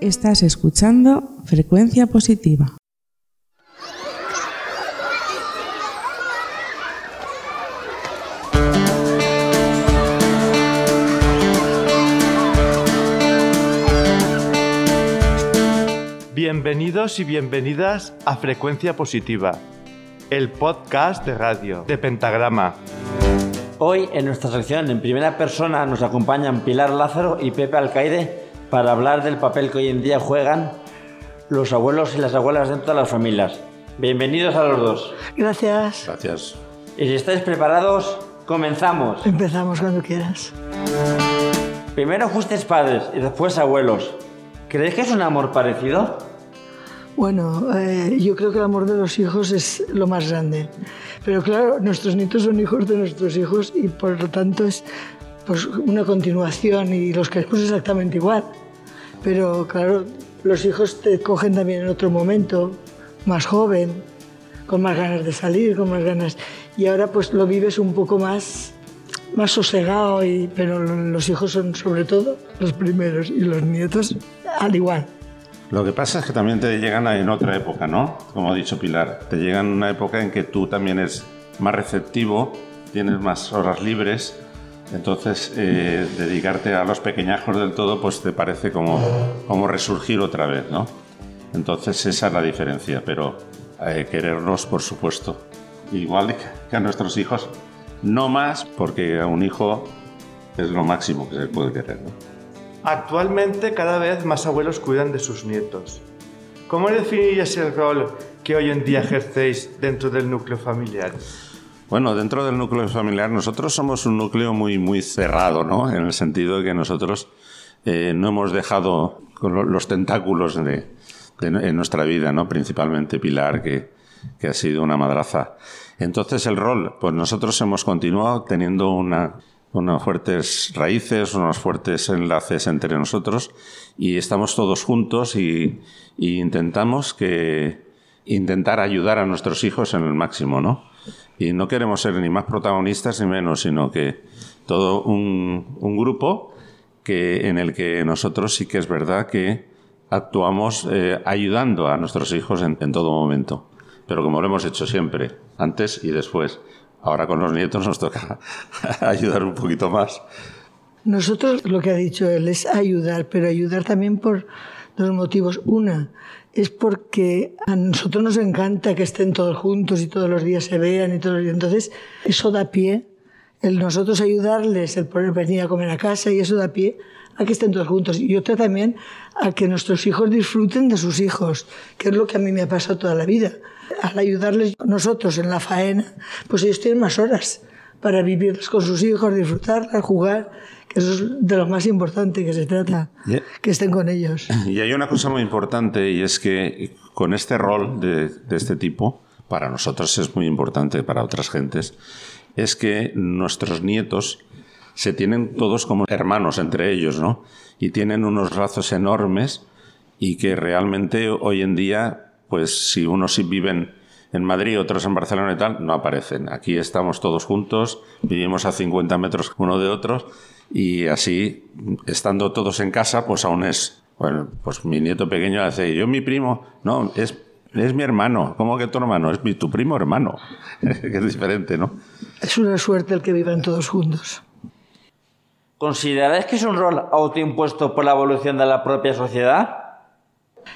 Estás escuchando Frecuencia Positiva. Bienvenidos y bienvenidas a Frecuencia Positiva, el podcast de radio de Pentagrama. Hoy en nuestra sección en primera persona nos acompañan Pilar Lázaro y Pepe Alcaide para hablar del papel que hoy en día juegan los abuelos y las abuelas dentro de las familias. Bienvenidos a los dos. Gracias. Gracias. Y si estáis preparados, comenzamos. Empezamos cuando quieras. Primero fuisteis padres y después abuelos. ¿Creéis que es un amor parecido? Bueno, eh, yo creo que el amor de los hijos es lo más grande. Pero claro, nuestros nietos son hijos de nuestros hijos y por lo tanto es pues, una continuación y los queremos exactamente igual. Pero claro, los hijos te cogen también en otro momento, más joven, con más ganas de salir, con más ganas. Y ahora pues lo vives un poco más, más sosegado, y, pero los hijos son sobre todo los primeros y los nietos al igual. Lo que pasa es que también te llegan en otra época, ¿no? Como ha dicho Pilar, te llegan en una época en que tú también eres más receptivo, tienes más horas libres, entonces eh, dedicarte a los pequeñajos del todo pues te parece como, como resurgir otra vez, ¿no? Entonces esa es la diferencia, pero eh, querernos por supuesto, igual que a nuestros hijos, no más porque a un hijo es lo máximo que se puede querer, ¿no? Actualmente cada vez más abuelos cuidan de sus nietos. ¿Cómo definirías el rol que hoy en día ejercéis dentro del núcleo familiar? Bueno, dentro del núcleo familiar nosotros somos un núcleo muy, muy cerrado, ¿no? En el sentido de que nosotros eh, no hemos dejado los tentáculos de, en nuestra vida, ¿no? Principalmente Pilar, que, que ha sido una madraza. Entonces el rol, pues nosotros hemos continuado teniendo una unas fuertes raíces, unos fuertes enlaces entre nosotros y estamos todos juntos y, intentamos que intentar ayudar a nuestros hijos en el máximo, ¿no? Y no queremos ser ni más protagonistas ni menos, sino que todo un, grupo que, en el que nosotros sí que es verdad que actuamos eh, ayudando a nuestros hijos en todo momento. Pero como lo hemos hecho siempre, antes y después. Ahora con los nietos nos toca ayudar un poquito más. Nosotros lo que ha dicho él es ayudar, pero ayudar también por dos motivos. Una es porque a nosotros nos encanta que estén todos juntos y todos los días se vean y todos los Entonces, eso da pie, el nosotros ayudarles, el poder venir a comer a casa y eso da pie a que estén todos juntos. Y otra también a que nuestros hijos disfruten de sus hijos, que es lo que a mí me ha pasado toda la vida al ayudarles nosotros en la faena, pues ellos tienen más horas para vivir con sus hijos, disfrutarlas, jugar, que eso es de lo más importante que se trata, que estén con ellos. Y hay una cosa muy importante y es que con este rol de, de este tipo, para nosotros es muy importante, para otras gentes, es que nuestros nietos se tienen todos como hermanos entre ellos, ¿no? Y tienen unos lazos enormes y que realmente hoy en día pues si unos viven en Madrid, otros en Barcelona y tal, no aparecen. Aquí estamos todos juntos, vivimos a 50 metros uno de otros y así, estando todos en casa, pues aún es, bueno, pues mi nieto pequeño hace, yo mi primo, no, es, es mi hermano, ¿cómo que tu hermano? Es mi, tu primo hermano, que es diferente, ¿no? Es una suerte el que vivan todos juntos. ¿Consideráis que es un rol autoimpuesto por la evolución de la propia sociedad?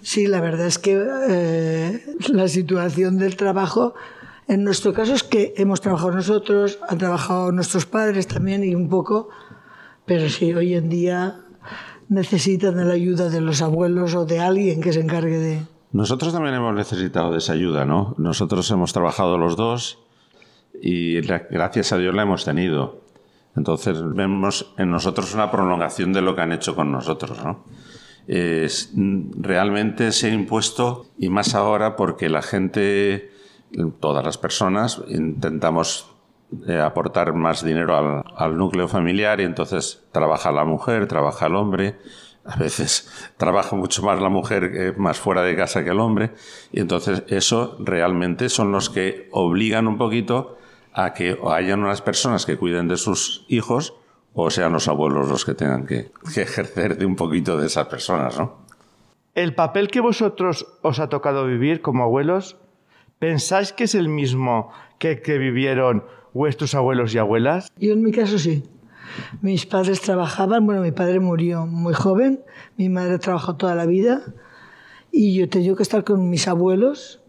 Sí, la verdad es que eh, la situación del trabajo, en nuestro caso es que hemos trabajado nosotros, han trabajado nuestros padres también y un poco, pero sí, hoy en día necesitan de la ayuda de los abuelos o de alguien que se encargue de... Nosotros también hemos necesitado de esa ayuda, ¿no? Nosotros hemos trabajado los dos y gracias a Dios la hemos tenido. Entonces vemos en nosotros una prolongación de lo que han hecho con nosotros, ¿no? es, realmente se ha impuesto y más ahora porque la gente, todas las personas, intentamos eh, aportar más dinero al, núcleo familiar y entonces trabaja la mujer, trabaja el hombre. A veces trabaja mucho más la mujer eh, más fuera de casa que el hombre. Y entonces eso realmente son los que obligan un poquito a que hayan unas personas que cuiden de sus hijos o sean los abuelos los que tengan que, ejercer de un poquito de esas personas, ¿no? ¿El papel que vosotros os ha tocado vivir como abuelos, pensáis que es el mismo que que vivieron vuestros abuelos y abuelas? Yo en mi caso sí. Mis padres trabajaban, bueno, mi padre murió muy joven, mi madre trabajó toda la vida y yo tenía que estar con mis abuelos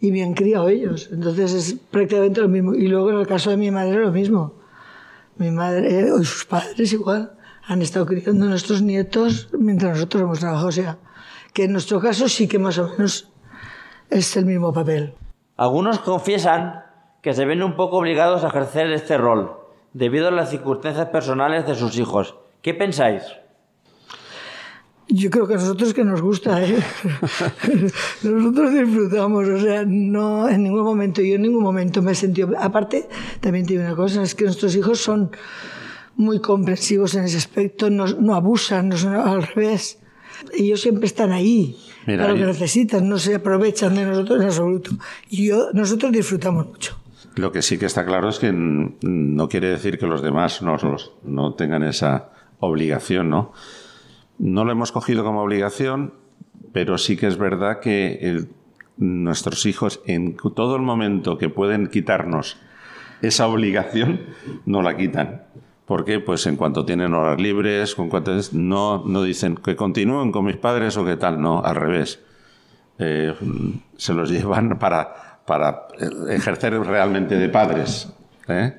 y me han criado ellos. Entonces es prácticamente lo mismo. Y luego en el caso de mi madre lo mismo. Mi madre y sus padres igual han estado criando a nuestros nietos mientras nosotros hemos trabajado. O sea, que en nuestro caso sí que más o menos es el mismo papel. Algunos confiesan que se ven un poco obligados a ejercer este rol debido a las circunstancias personales de sus hijos. ¿Qué pensáis? Yo creo que a nosotros que nos gusta, ¿eh? nosotros disfrutamos, o sea, no en ningún momento, yo en ningún momento me he sentido... Aparte, también tiene una cosa, es que nuestros hijos son muy comprensivos en ese aspecto, no, no abusan, no son al revés. Ellos siempre están ahí, Mira, para lo que necesitan, no se aprovechan de nosotros en absoluto. Y yo, nosotros disfrutamos mucho. Lo que sí que está claro es que no quiere decir que los demás no, tengan esa obligación, ¿no? No lo hemos cogido como obligación, pero sí que es verdad que nuestros hijos en todo el momento que pueden quitarnos esa obligación, no la quitan. ¿Por qué? Pues en cuanto tienen horas libres, cuanto no dicen que continúen con mis padres o qué tal, no, al revés eh, se los llevan para, para ejercer realmente de padres. ¿eh?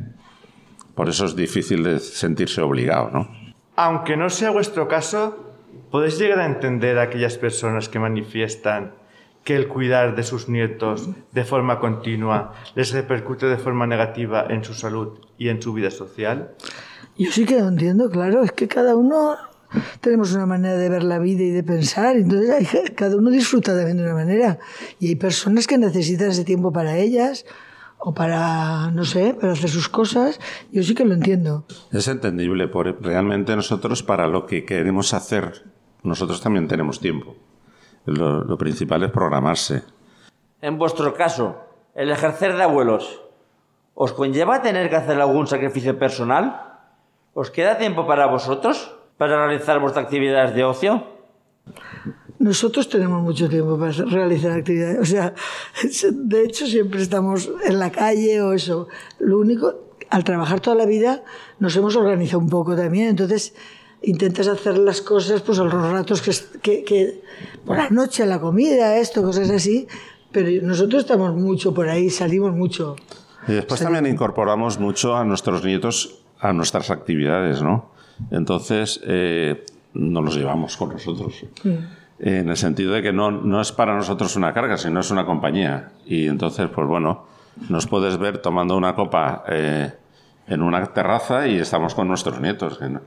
Por eso es difícil de sentirse obligado, ¿no? Aunque no sea vuestro caso, ¿podéis llegar a entender a aquellas personas que manifiestan que el cuidar de sus nietos de forma continua les repercute de forma negativa en su salud y en su vida social? Yo sí que lo entiendo, claro, es que cada uno tenemos una manera de ver la vida y de pensar, entonces hay cada uno disfruta también de una manera y hay personas que necesitan ese tiempo para ellas o para, no sé, para hacer sus cosas, yo sí que lo entiendo. Es entendible, por, realmente nosotros para lo que queremos hacer, nosotros también tenemos tiempo. Lo, lo principal es programarse. En vuestro caso, el ejercer de abuelos, ¿os conlleva tener que hacer algún sacrificio personal? ¿Os queda tiempo para vosotros? ¿Para realizar vuestras actividades de ocio? Nosotros tenemos mucho tiempo para realizar actividades, o sea, de hecho siempre estamos en la calle o eso. Lo único, al trabajar toda la vida, nos hemos organizado un poco también, entonces intentas hacer las cosas pues a los ratos que, que, que por la noche, la comida, esto, cosas así, pero nosotros estamos mucho por ahí, salimos mucho. Y después también incorporamos mucho a nuestros nietos a nuestras actividades, ¿no? Entonces, eh, nos los llevamos con nosotros. En el sentido de que no, no es para nosotros una carga, sino es una compañía. Y entonces, pues bueno, nos puedes ver tomando una copa eh, en una terraza y estamos con nuestros nietos. no-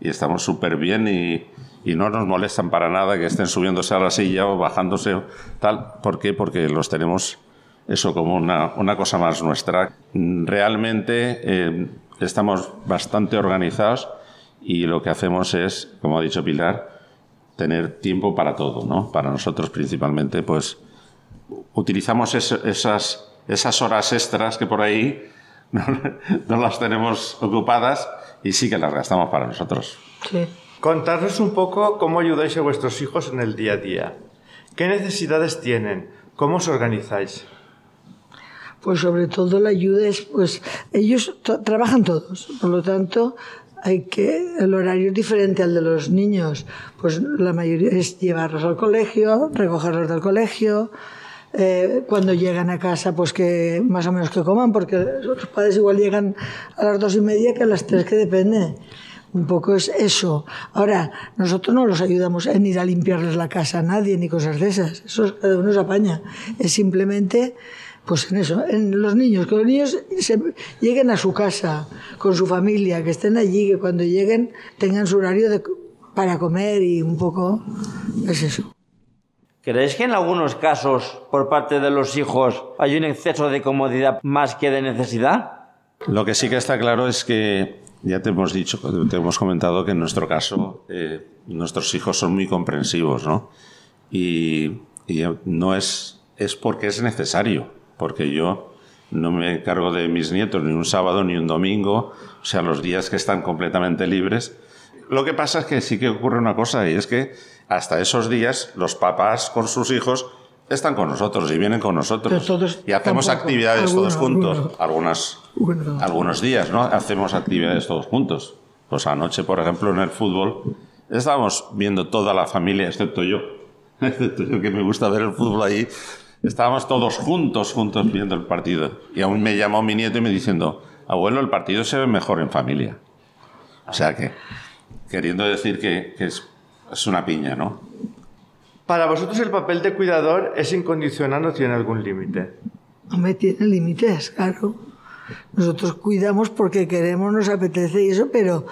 Y estamos súper bien y, y no nos molestan para nada que estén subiéndose a la silla o bajándose tal. ¿Por qué? Porque los tenemos eso como una, una cosa más nuestra. Mm, Realmente eh, estamos bastante organizados y lo que hacemos es, como ha dicho Pilar, tener tiempo para todo, ¿no? Para nosotros principalmente, pues utilizamos es- esas, esas horas extras que por ahí no, no las tenemos ocupadas y sí que las gastamos para nosotros. Sí. Contarnos un poco cómo ayudáis a vuestros hijos en el día a día. ¿Qué necesidades tienen? ¿Cómo os organizáis? Pues sobre todo la ayuda es, pues ellos trabajan todos, por lo tanto hay que el horario es diferente al de los niños, pues la mayoría es llevarlos al colegio, recogerlos del colegio, eh, cuando llegan a casa pues que más o menos que coman, porque los padres igual llegan a las dos y media que a las tres que depende. Un poco es eso. Ahora, nosotros no los ayudamos en ir a limpiarles la casa a nadie ni cosas de esas. Eso es- cada uno se apaña. Es simplemente, pues en eso, en los niños, que los niños se- lleguen a su casa con su familia, que estén allí, que cuando lleguen tengan su horario de- para comer y un poco es eso. ¿Creéis que en algunos casos, por parte de los hijos, hay un exceso de comodidad más que de necesidad? Lo que sí que está claro es que ya te hemos dicho, te hemos comentado que en nuestro caso eh, nuestros hijos son muy comprensivos, ¿no? Y, y no es, es porque es necesario, porque yo no me cargo de mis nietos ni un sábado ni un domingo, o sea, los días que están completamente libres, lo que pasa es que sí que ocurre una cosa y es que hasta esos días los papás con sus hijos están con nosotros y vienen con nosotros. y hacemos actividades todos juntos. Algunas, algunos días, ¿no? Hacemos actividades todos juntos. Pues anoche, por ejemplo, en el fútbol, estábamos viendo toda la familia, excepto yo. Excepto yo que me gusta ver el fútbol ahí. Estábamos todos juntos, juntos viendo el partido. Y aún me llamó mi nieto y me diciendo, abuelo, el partido se ve mejor en familia. O sea que, queriendo decir que, es, es una piña, ¿no? Para vosotros el papel de cuidador es incondicional o tiene algún límite? me tiene límites, claro. Nosotros cuidamos porque queremos, nos apetece y eso, pero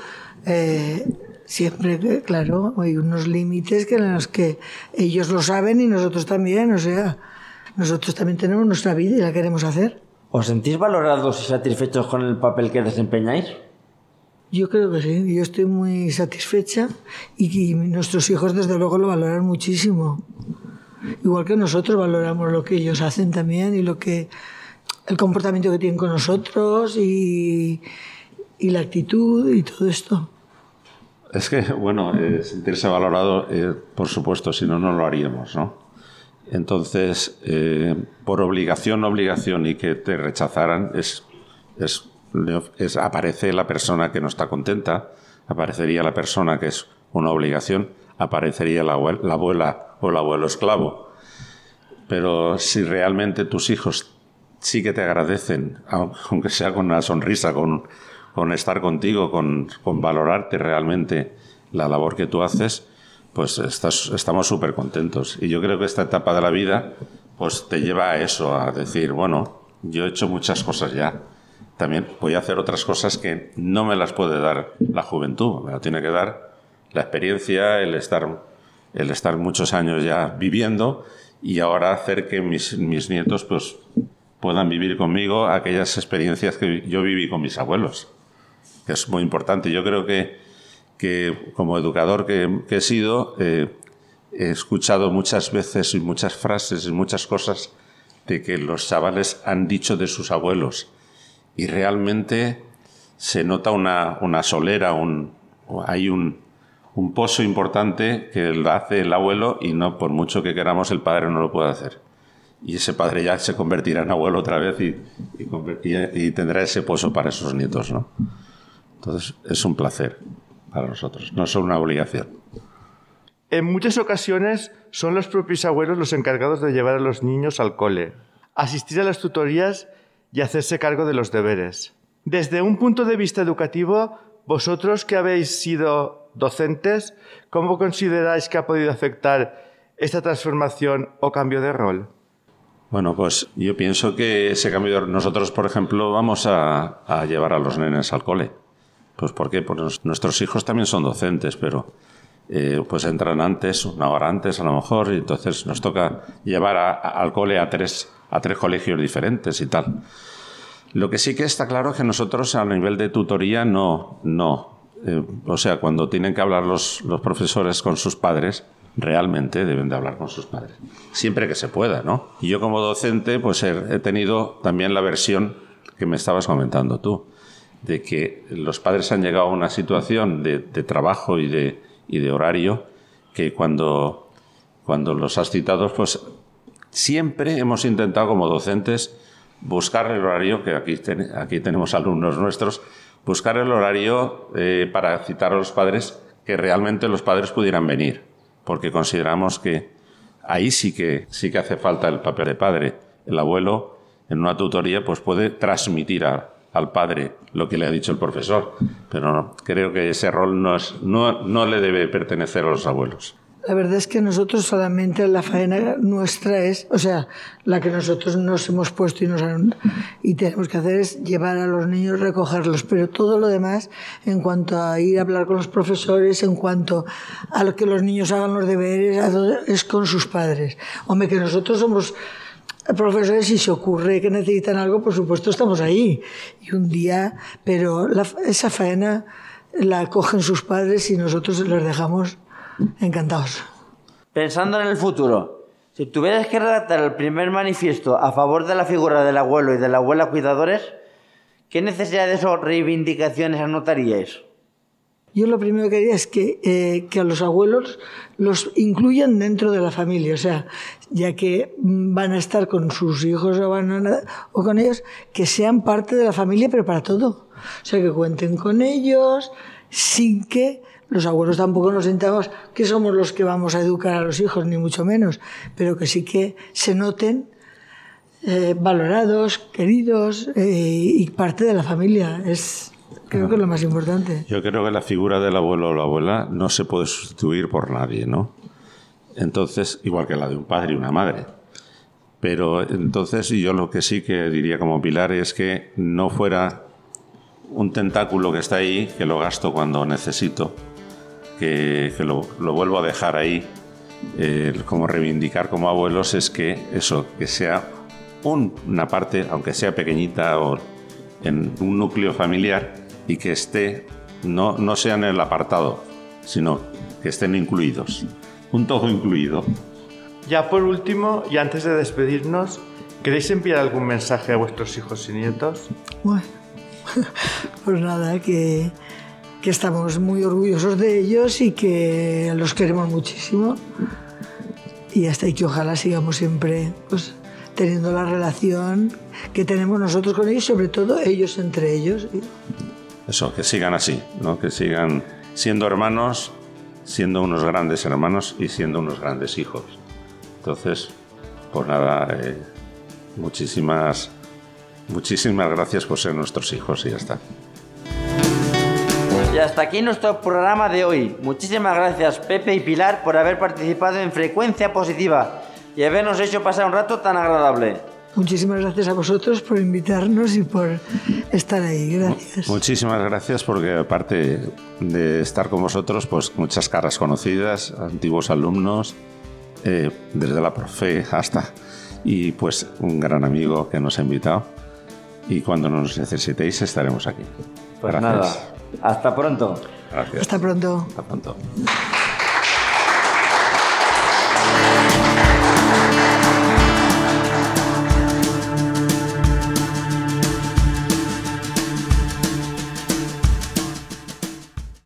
eh, siempre, claro, hay unos límites que en los que ellos lo saben y nosotros también, o sea, nosotros también tenemos nuestra vida y la queremos hacer. ¿Os sentís valorados y satisfechos con el papel que desempeñáis? Yo creo que sí, yo estoy muy satisfecha y, nuestros hijos desde luego lo valoran muchísimo. Igual que nosotros valoramos lo que ellos hacen también y lo que el comportamiento que tienen con nosotros y, y la actitud y todo esto. Es que, bueno, eh, sentirse valorado, eh, por supuesto, si no, no lo haríamos, ¿no? Entonces, eh, por obligación, obligación y que te rechazaran es, es aparece la persona que no está contenta, aparecería la persona que es una obligación, aparecería la, abuela o el abuelo esclavo. Pero si realmente tus hijos sí que te agradecen, aunque sea con una sonrisa, con, con estar contigo, con, con, valorarte realmente la labor que tú haces, pues estamos súper contentos. Y yo creo que esta etapa de la vida pues te lleva a eso, a decir, bueno, yo he hecho muchas cosas ya también voy a hacer otras cosas que no me las puede dar la juventud, me la tiene que dar la experiencia, el estar, el estar muchos años ya viviendo y ahora hacer que mis, mis nietos pues, puedan vivir conmigo aquellas experiencias que yo viví con mis abuelos, que es muy importante. Yo creo que, que como educador que, he sido, eh, he escuchado muchas veces y muchas frases y muchas cosas de que los chavales han dicho de sus abuelos y realmente se nota una, una solera, un, hay un, un pozo importante que lo hace el abuelo y no por mucho que queramos el padre no lo puede hacer. Y ese padre ya se convertirá en abuelo otra vez y, y, tendrá ese pozo para esos nietos. ¿no? Entonces es un placer para nosotros, no solo una obligación. En muchas ocasiones son los propios abuelos los encargados de llevar a los niños al cole, asistir a las tutorías y hacerse cargo de los deberes. Desde un punto de vista educativo, vosotros que habéis sido docentes, ¿cómo consideráis que ha podido afectar esta transformación o cambio de rol? Bueno, pues yo pienso que ese cambio de nosotros, por ejemplo, vamos a, llevar a los nenes al cole. Pues ¿por qué? Pues nuestros hijos también son docentes, pero eh, pues entran antes, una hora antes a lo mejor, y entonces nos toca llevar al cole a tres a tres colegios diferentes y tal. Lo que sí que está claro es que nosotros a nivel de tutoría no, no. Eh, o sea, cuando tienen que hablar los, los profesores con sus padres, realmente deben de hablar con sus padres. Siempre que se pueda, ¿no? Y yo como docente, pues he, tenido también la versión que me estabas comentando tú, de que los padres han llegado a una situación de, trabajo y de, horario que cuando, cuando los has citado, pues Siempre hemos intentado como docentes buscar el horario, que aquí, aquí tenemos alumnos nuestros, buscar el horario eh, para citar a los padres que realmente los padres pudieran venir, porque consideramos que ahí sí que, sí que hace falta el papel de padre. El abuelo en una tutoría pues puede transmitir al padre lo que le ha dicho el profesor, pero creo que ese rol no, es, no, no le debe pertenecer a los abuelos. La verdad es que nosotros solamente la faena nuestra es, o sea, la que nosotros nos hemos puesto y, nos tenemos que hacer es llevar a los niños, recogerlos, pero todo lo demás, en cuanto a ir a hablar con los profesores, en cuanto a lo que los niños hagan los deberes, es con sus padres. Hombre, que nosotros somos profesores, si se ocurre que necesitan algo, por supuesto estamos ahí. Y un día, pero esa faena la cogen sus padres y nosotros les dejamos Encantados. Pensando en el futuro, si tuvieras que redactar el primer manifiesto a favor de la figura del abuelo y de la abuela cuidadores, ¿qué necesidades o reivindicaciones anotaríais? Yo lo primero que haría es que, eh, que a los abuelos los incluyan dentro de la familia, o sea, ya que van a estar con sus hijos o, con ellos, que sean parte de la familia, pero para todo. O sea, que cuenten con ellos sin que los abuelos tampoco nos sintamos que somos los que vamos a educar a los hijos, ni mucho menos, pero que sí que se noten eh, valorados, queridos eh, y parte de la familia. Es, creo que es lo más importante. Yo creo que la figura del abuelo o la abuela no se puede sustituir por nadie, ¿no? Entonces, igual que la de un padre y una madre. Pero entonces yo lo que sí que diría como pilar es que no fuera un tentáculo que está ahí, que lo gasto cuando necesito, que, que lo, lo vuelvo a dejar ahí, eh, como reivindicar como abuelos, es que eso, que sea un- una parte, aunque sea pequeñita o en un núcleo familiar, y que esté, no, no sea en el apartado, sino que estén incluidos. Un todo incluido. Ya por último, y antes de despedirnos, ¿queréis enviar algún mensaje a vuestros hijos y nietos? Bueno, pues nada, que, que estamos muy orgullosos de ellos y que los queremos muchísimo. Y hasta ahí que ojalá sigamos siempre pues, teniendo la relación que tenemos nosotros con ellos, sobre todo ellos entre ellos. Eso, que sigan así, ¿no? que sigan siendo hermanos, siendo unos grandes hermanos y siendo unos grandes hijos. Entonces, pues nada, eh, muchísimas, muchísimas gracias por ser nuestros hijos y ya está. Y hasta aquí nuestro programa de hoy. Muchísimas gracias Pepe y Pilar por haber participado en Frecuencia Positiva y habernos hecho pasar un rato tan agradable. Muchísimas gracias a vosotros por invitarnos y por estar ahí. Gracias. Muchísimas gracias porque aparte de estar con vosotros, pues muchas caras conocidas, antiguos alumnos, eh, desde la profe hasta, y pues un gran amigo que nos ha invitado. Y cuando nos necesitéis estaremos aquí. Pues Gracias. nada, hasta pronto. Gracias. Hasta pronto. Hasta pronto.